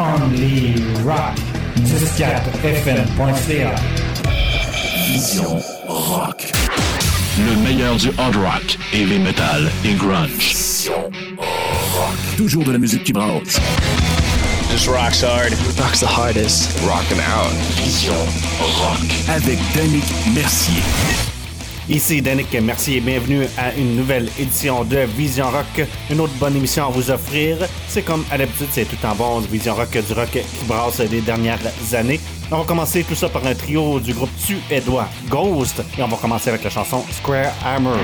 Only Rock. 104fm.ca. Vision Rock. Le meilleur du hard rock, heavy metal et grunge. Vision Rock. Toujours de la musique qui brasse. Just rocks hard. Rocks the hardest. Rockin' out. Vision Rock. Avec Danick Mercier. Ici Danick Mercier et bienvenue à une nouvelle édition de Vision Rock. Une autre bonne émission à vous offrir. C'est comme à l'habitude, c'est tout en bon Vision Rock du rock qui brasse les dernières années. On va commencer tout ça par un trio du groupe suédois Ghost et on va commencer avec la chanson Square Hammer.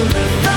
you.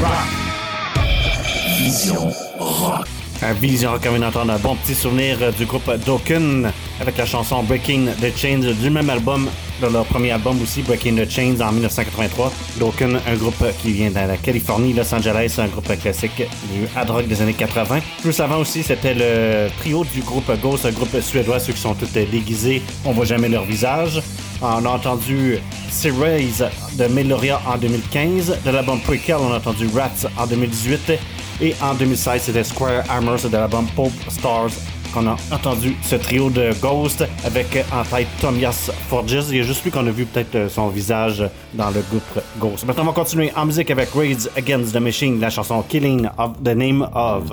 rock. Vision rock. À Vision Rock, on vient un bon petit souvenir du groupe Dokken avec la chanson Breaking the Chains du même album de leur premier album aussi, Breaking the Chains en 1983. Dokken, un groupe qui vient de la Californie, Los Angeles, un groupe classique du hard rock des années 80. Plus avant aussi, c'était le trio du groupe Ghost, un groupe suédois, ceux qui sont tous déguisés, on voit jamais leur visage. On a entendu Series de Meloria en 2015. De l'album Prequel, on a entendu Rats en 2018. Et en 2016, c'était Square Armor, de l'album Pope Stars qu'on a entendu ce trio de Ghost avec euh, en tête Tomias Forges. Il y a juste lui qu'on a vu peut-être euh, son visage dans le groupe Ghost. Maintenant, on va continuer en musique avec Raids Against the Machine, la chanson Killing of the Name of.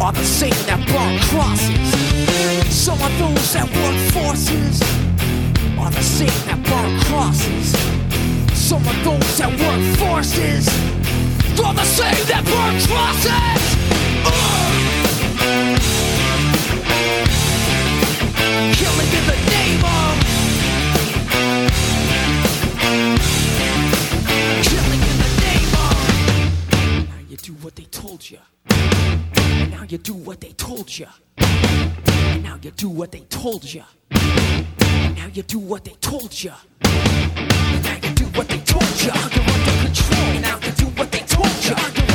are the same that brought crosses. Some of those that work forces are the same that brought crosses. Some of those that work forces are the same that brought crosses. Uh! Killing in the name of now you do what they told you. And now you do what they told you. And now you do what they told you. And now you do what they told you. Under control. And now you do what they told you.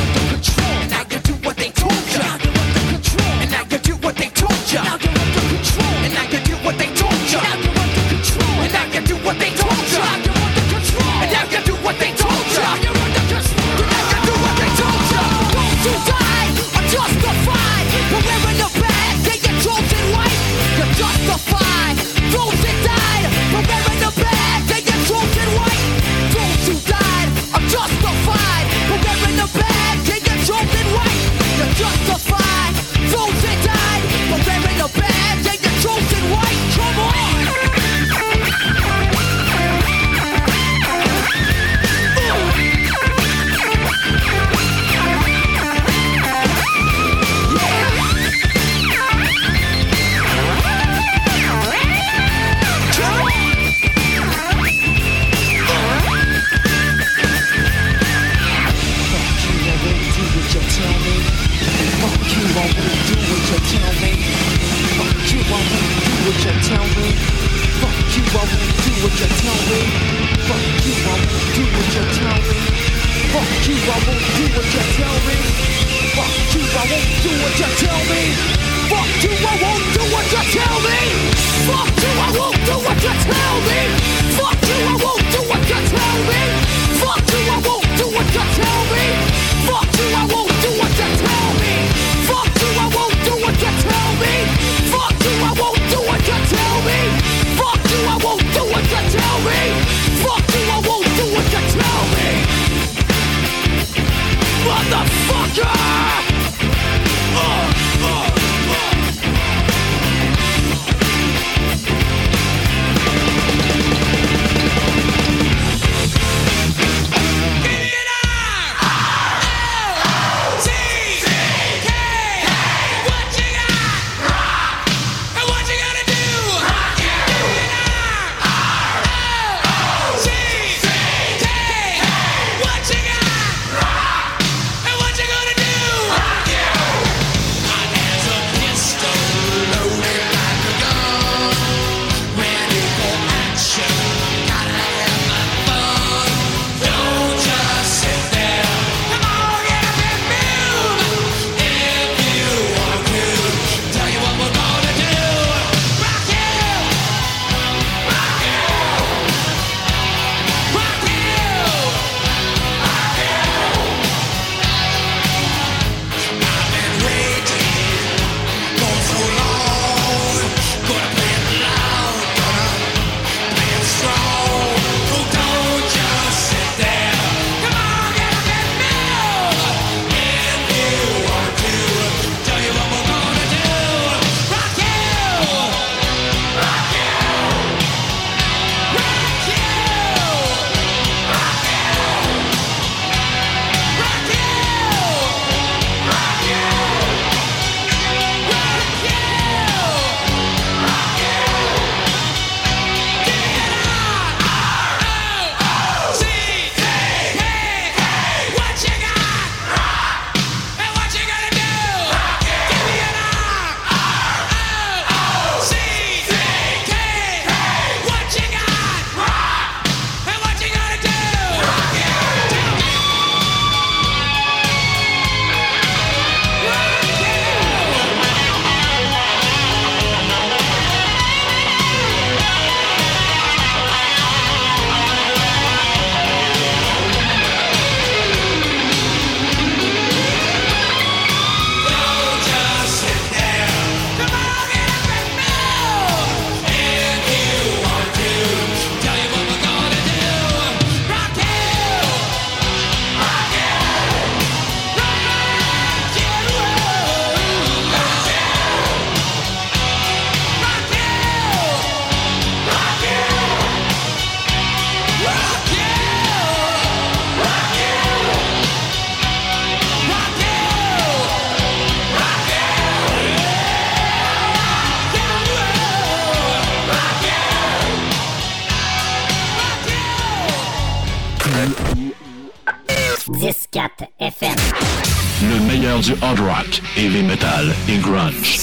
Metal et grunge.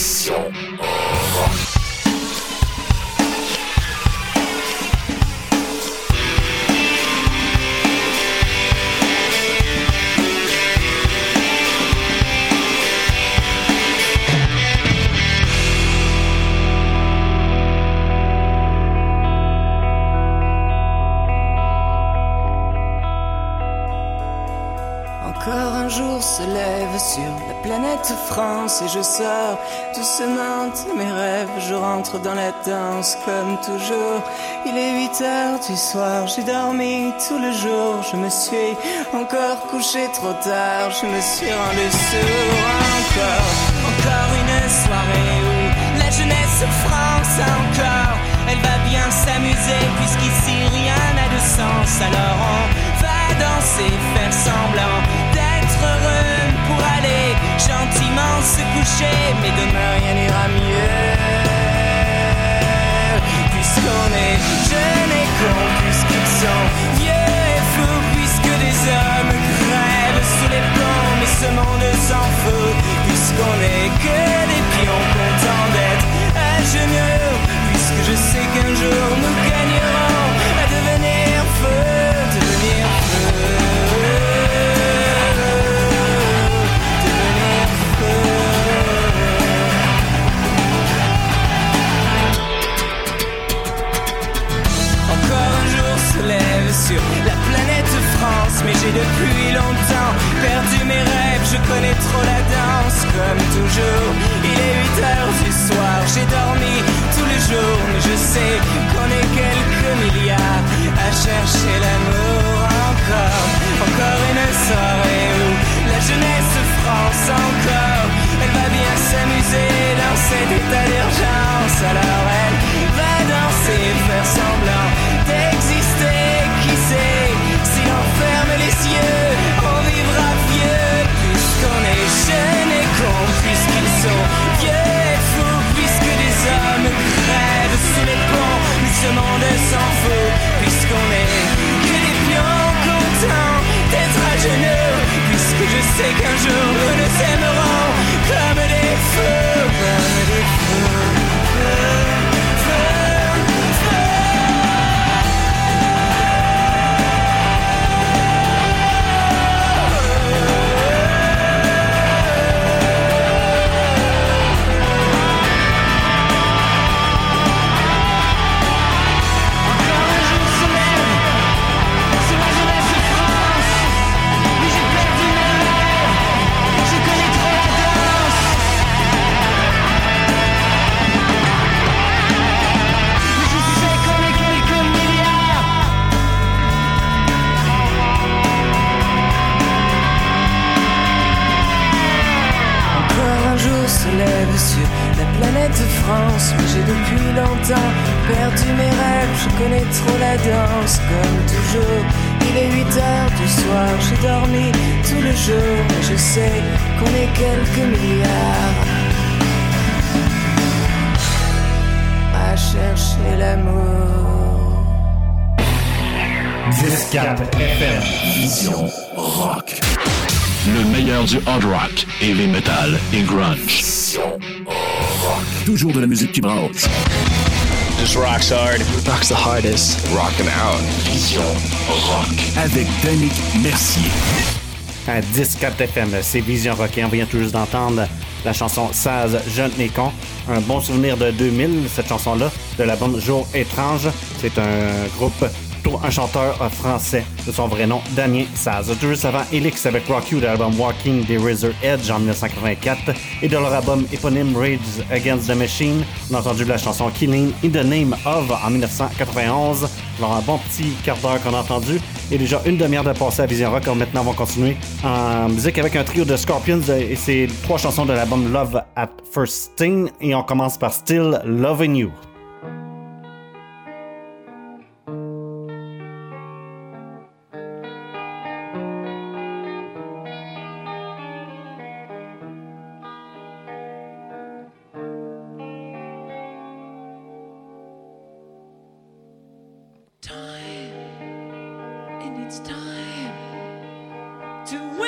Jour se lève sur la planète France et je sors doucement de mes rêves. Je rentre dans la danse comme toujours. Il est 8 heures du soir, j'ai dormi tout le jour. Je me suis encore couché trop tard, je me suis rendu sourd encore. Encore une soirée où la jeunesse France encore. Elle va bien s'amuser puisqu'ici rien n'a de sens. Alors on va danser, faire semblant pour aller gentiment se coucher. Mais demain rien n'ira mieux. Puisqu'on est jeunes et cons, puisqu'ils sont vieux et fous, puisque des hommes crèvent sous les ponts. Mais ce monde s'en fout, puisqu'on est que des pions contents d'être à genoux. Puisque je sais qu'un jour nous Mais j'ai depuis longtemps perdu mes rêves, je connais trop la danse comme toujours. Il est 8 heures du soir, j'ai dormi tout le jour, mais je sais qu'on est quelques milliards à chercher l'amour encore. Encore une soirée où la jeunesse France encore, elle va bien s'amuser dans cet état d'urgence. Alors elle va danser, faire semblant ce monde s'en fout, puisqu'on est que des pions contents d'être à genoux, puisque je sais qu'un jour nous nous aimerons. Du hard rock, heavy metal et grunge. Toujours de la musique qui brasse. Just rocks hard. Rocks the hardest. Rocking out. Vision Rock. Avec Danick Mercier. À 10 FM, c'est Vision Rock et on vient tout juste d'entendre la chanson Saz Jeune et con. Un bon souvenir de 2000, cette chanson-là, de l'album Jour étrange. C'est un groupe un chanteur français de son vrai nom, Damien Saz. Juste avant Elix avec Rock You de l'album Walking the Razor Edge en 1984 et de leur album éponyme Rage Against the Machine, on a entendu la chanson Killing in the Name of en 1991. Alors un bon petit quart d'heure qu'on a entendu et déjà une demi-heure de passé à Vision Rock. maintenant on va continuer en musique avec un trio de Scorpions et c'est trois chansons de l'album Love at First Sting et on commence par Still Loving You. Our love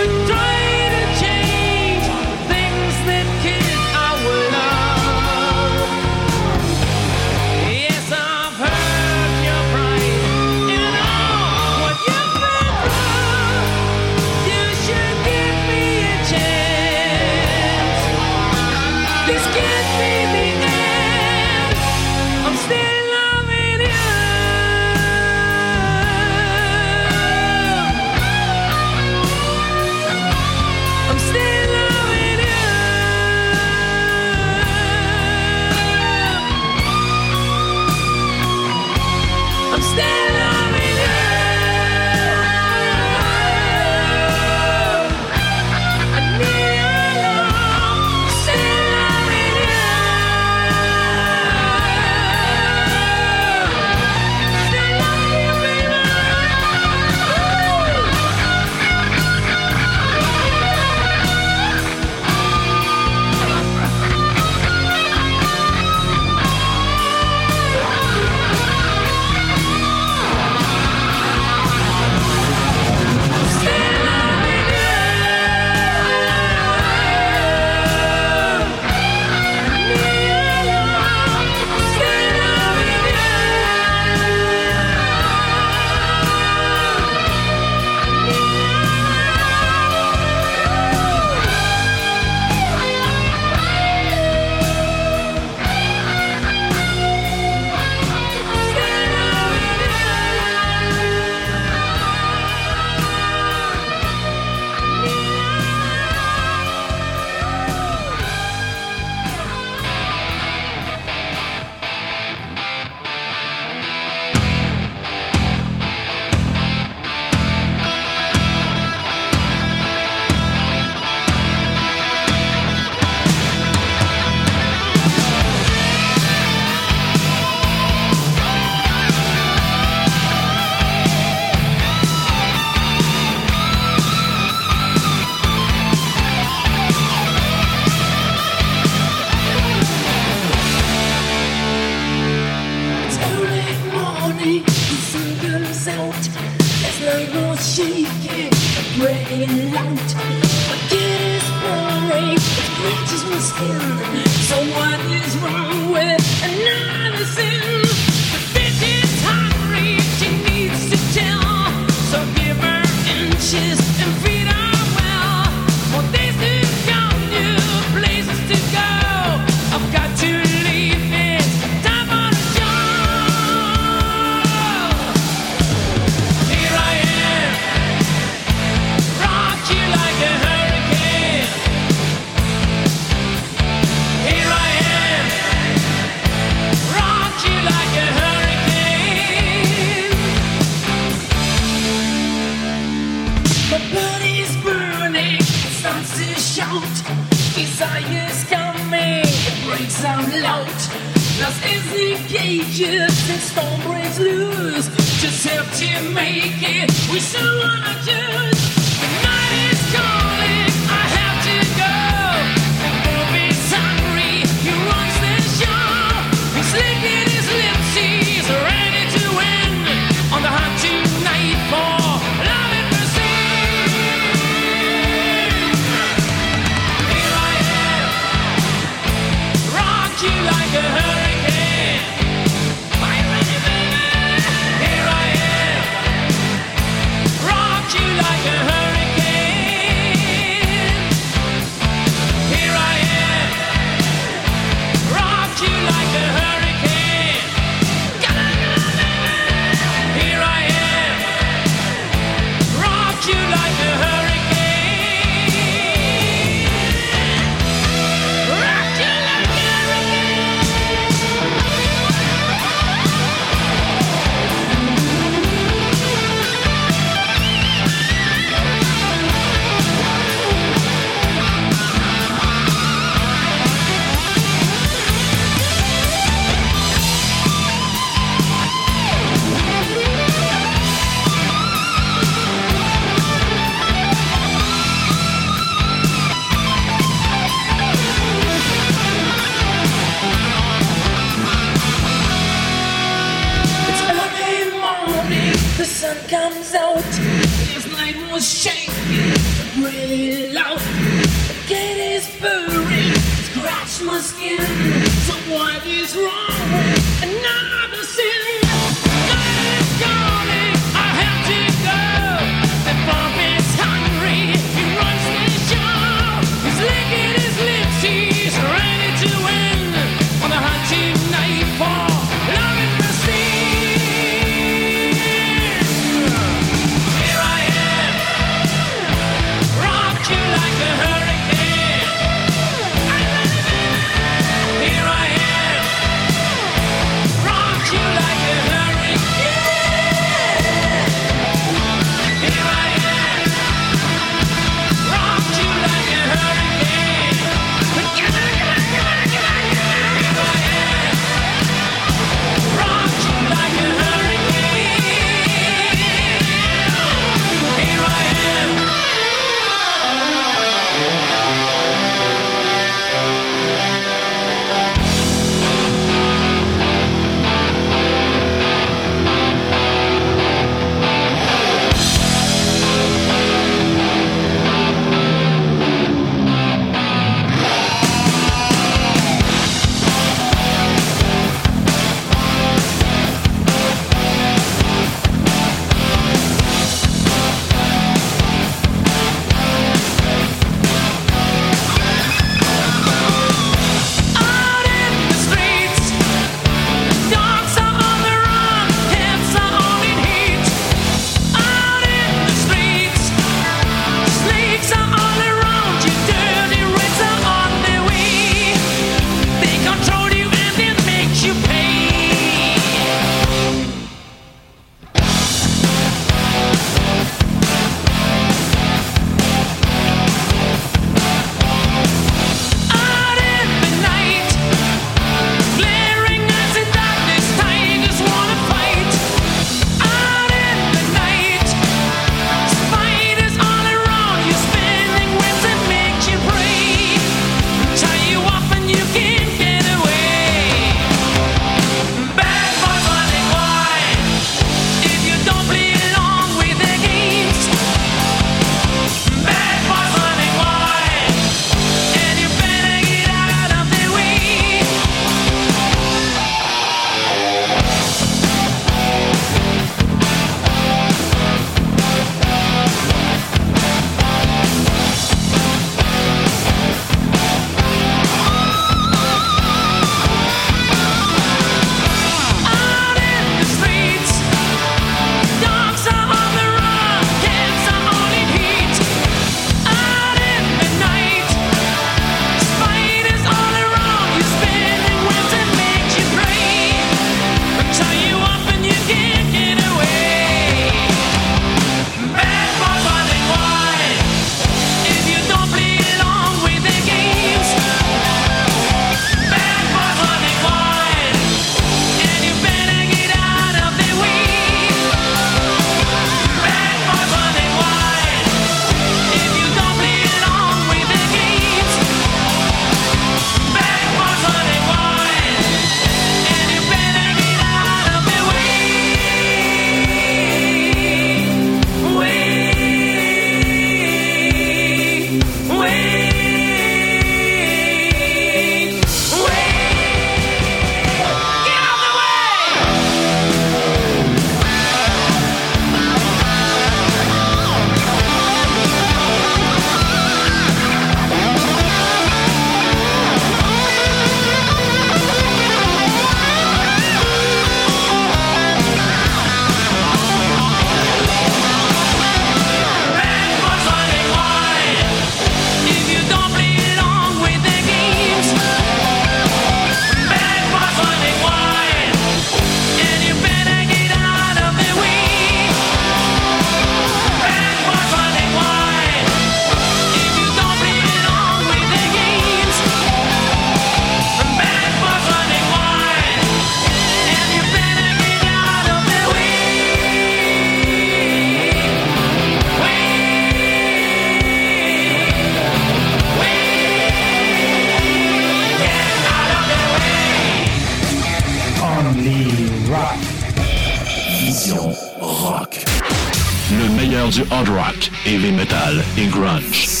metal et grunge.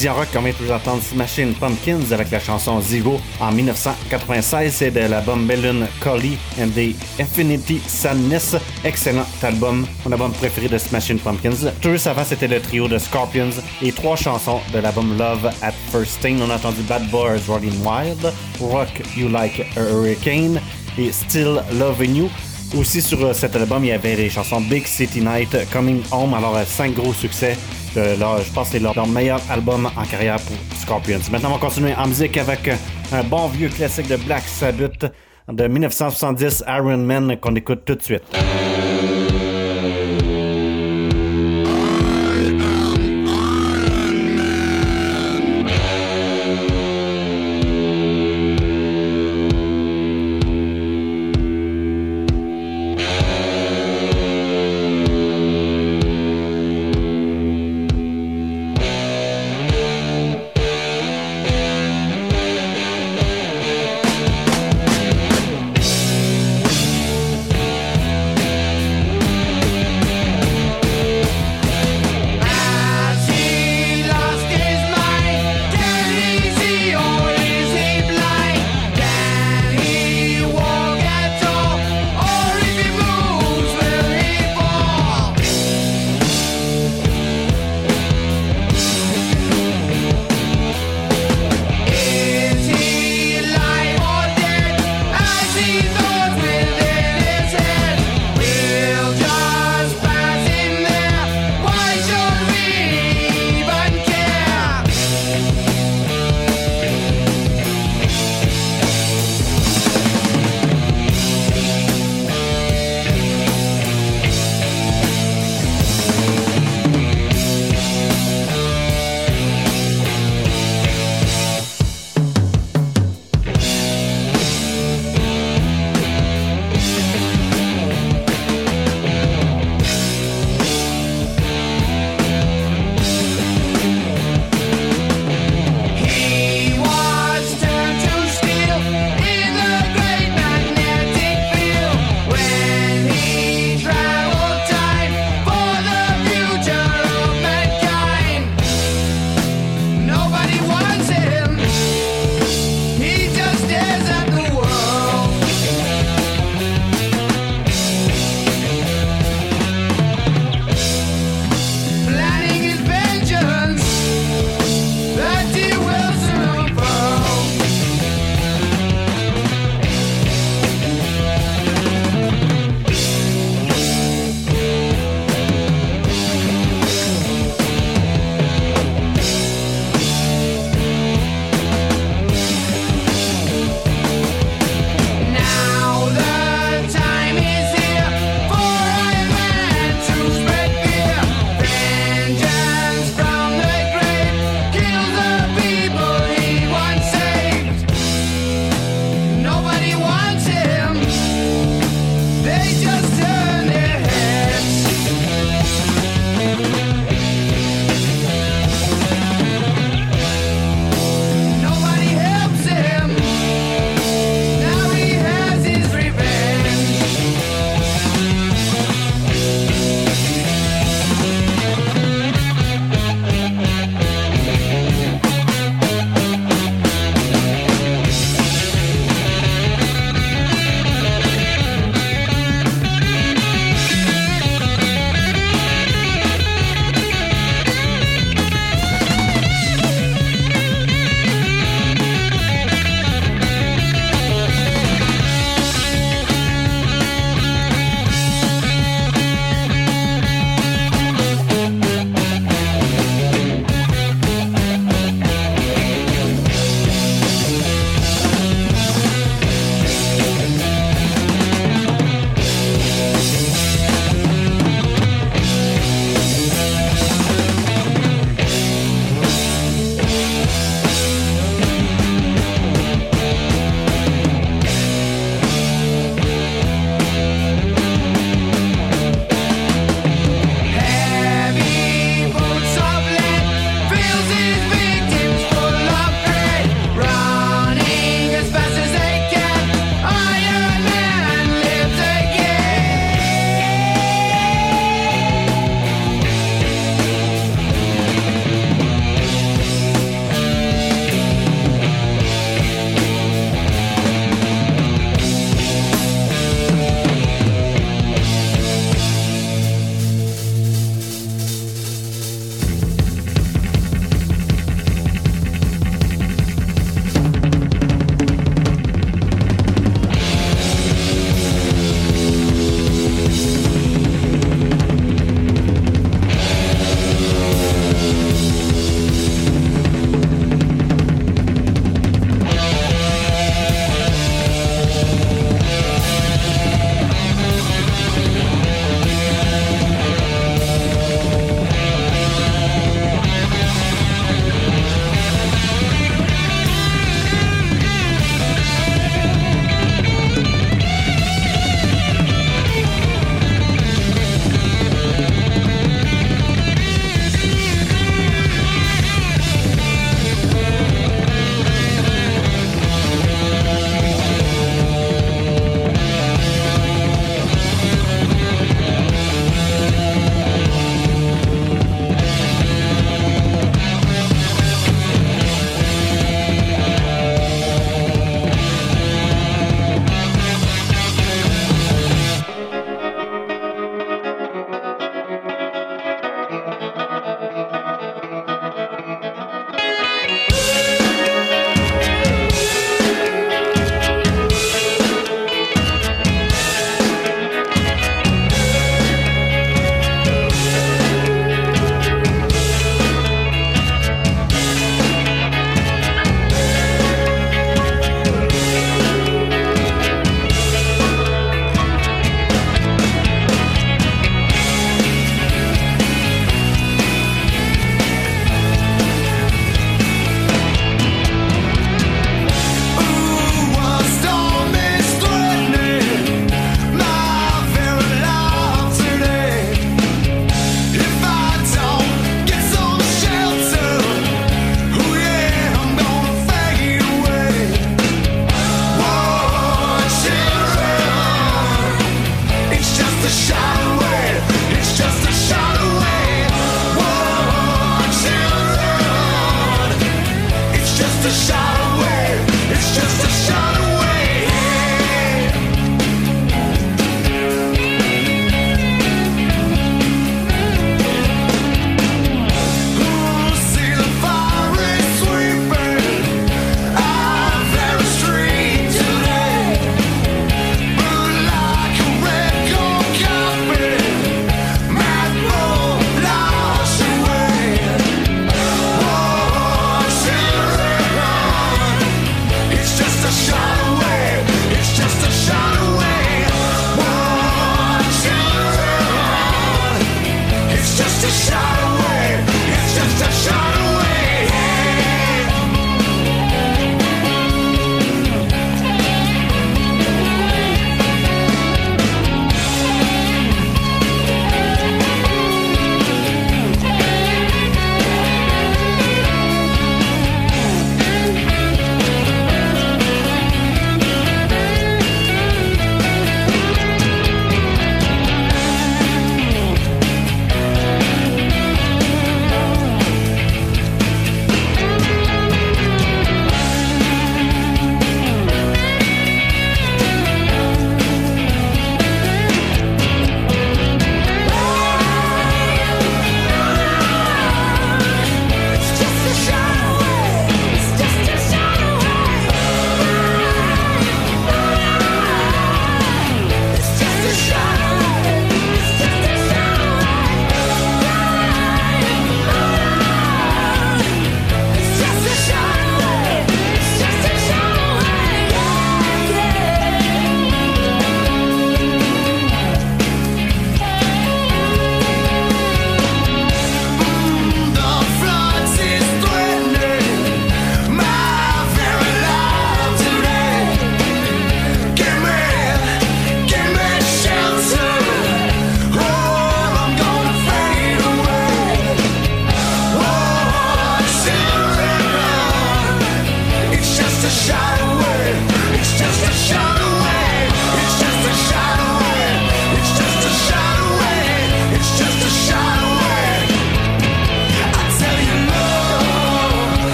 Vision Rock, on vient entendre Smashing Pumpkins avec la chanson Zigo en 1996. C'est de l'album Balloon Collie and the Infinity Sadness. Excellent album, mon album préféré de Smashing Pumpkins. Tout juste avant, c'était le trio de Scorpions et trois chansons de l'album Love at First Sting. On a entendu Bad Boys Rolling Wild, Rock You Like a Hurricane et Still Loving You. Aussi sur cet album, il y avait les chansons Big City Night, Coming Home, alors cinq gros succès. Leur- je pense que c'est leur, leur meilleur album en carrière pour Scorpions. Maintenant, on va continuer en musique avec euh, un bon vieux classique de Black Sabbath de 1970, Iron Man, qu'on écoute tout de suite.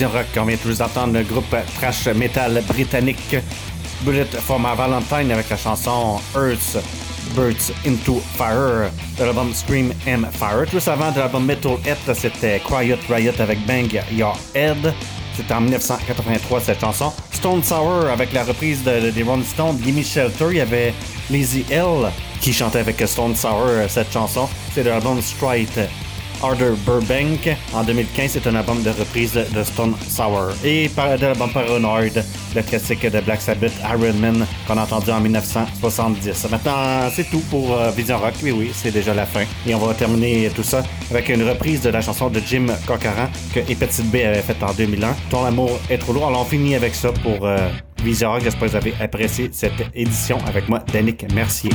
Rock, on vient tous d'entendre le groupe thrash metal britannique Bullet for My Valentine avec la chanson Earth Birds into Fire de l'album Scream M Fire. Juste avant de l'album Metal Head, c'était Quiet Riot avec Bang Your Head. C'était en 1983 cette chanson. Stone Sour avec la reprise de, de- des Rolling Stones, Gimme Shelter. Il y avait Lazy L qui chantait avec Stone Sour cette chanson. C'est de l'album Strike Harder Burbank. En 2015, c'est un album de reprise de Stone Sour. Et de l'album Paranoid, le classique de Black Sabbath, Iron Man, qu'on a entendu en 1970. Maintenant, c'est tout pour euh, Vision Rock. Oui, oui, c'est déjà la fin. Et on va terminer tout ça avec une reprise de la chanson de Jim Cocaran que Hepatite B avait faite en 2001. Ton amour est trop lourd. Alors, on finit avec ça pour euh, Vision Rock. J'espère que vous avez apprécié cette édition avec moi, Danick Mercier.